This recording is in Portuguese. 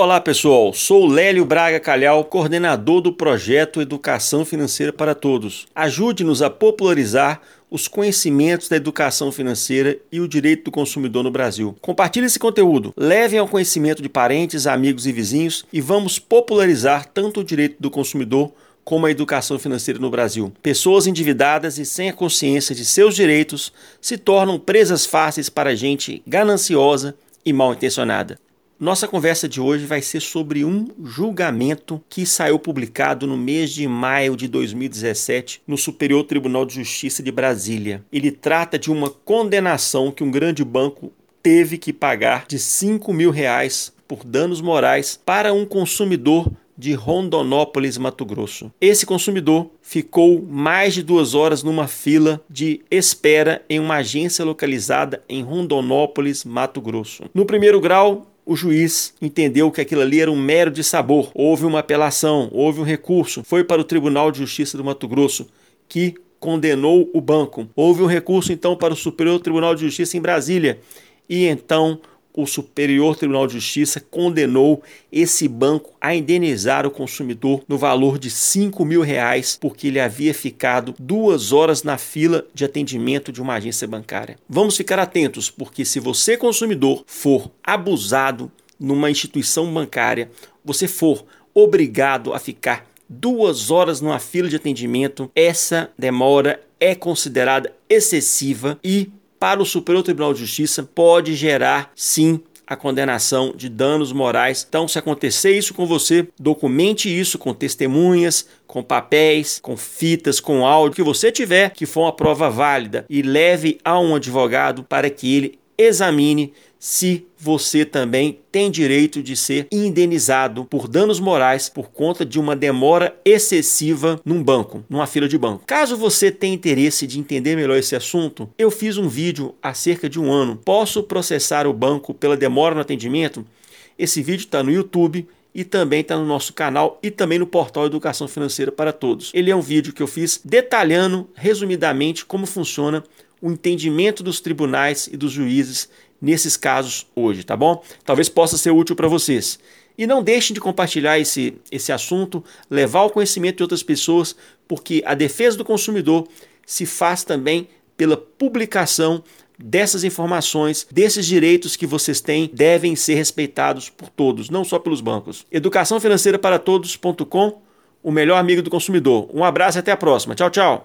Olá pessoal, sou Lélio Braga Calhau, coordenador do projeto Educação Financeira para Todos. Ajude-nos a popularizar os conhecimentos da educação financeira e o direito do consumidor no Brasil. Compartilhe esse conteúdo, levem ao conhecimento de parentes, amigos e vizinhos e vamos popularizar tanto o direito do consumidor como a educação financeira no Brasil. Pessoas endividadas e sem a consciência de seus direitos se tornam presas fáceis para gente gananciosa e mal intencionada. Nossa conversa de hoje vai ser sobre um julgamento que saiu publicado no mês de maio de 2017 no Superior Tribunal de Justiça de Brasília. Ele trata de uma condenação que um grande banco teve que pagar de 5 mil reais por danos morais para um consumidor de Rondonópolis, Mato Grosso. Esse consumidor ficou mais de duas horas numa fila de espera em uma agência localizada em Rondonópolis, Mato Grosso. No primeiro grau, o juiz entendeu que aquilo ali era um mero de sabor. Houve uma apelação, houve um recurso, foi para o Tribunal de Justiça do Mato Grosso, que condenou o banco. Houve um recurso então para o Superior Tribunal de Justiça em Brasília. E então o Superior Tribunal de Justiça condenou esse banco a indenizar o consumidor no valor de 5 mil reais porque ele havia ficado duas horas na fila de atendimento de uma agência bancária. Vamos ficar atentos, porque se você, consumidor, for abusado numa instituição bancária, você for obrigado a ficar duas horas numa fila de atendimento, essa demora é considerada excessiva e para o Superior Tribunal de Justiça pode gerar sim a condenação de danos morais. Então, se acontecer isso com você, documente isso com testemunhas, com papéis, com fitas, com áudio que você tiver que for uma prova válida e leve a um advogado para que ele examine se você também tem direito de ser indenizado por danos morais por conta de uma demora excessiva num banco, numa fila de banco. Caso você tenha interesse de entender melhor esse assunto, eu fiz um vídeo há cerca de um ano. Posso processar o banco pela demora no atendimento? Esse vídeo está no YouTube e também está no nosso canal e também no portal Educação Financeira para Todos. Ele é um vídeo que eu fiz detalhando resumidamente como funciona o entendimento dos tribunais e dos juízes nesses casos hoje, tá bom? Talvez possa ser útil para vocês. E não deixem de compartilhar esse, esse assunto, levar ao conhecimento de outras pessoas, porque a defesa do consumidor se faz também pela publicação dessas informações, desses direitos que vocês têm, devem ser respeitados por todos, não só pelos bancos. Educação financeira para todos.com, o melhor amigo do consumidor. Um abraço e até a próxima. Tchau, tchau.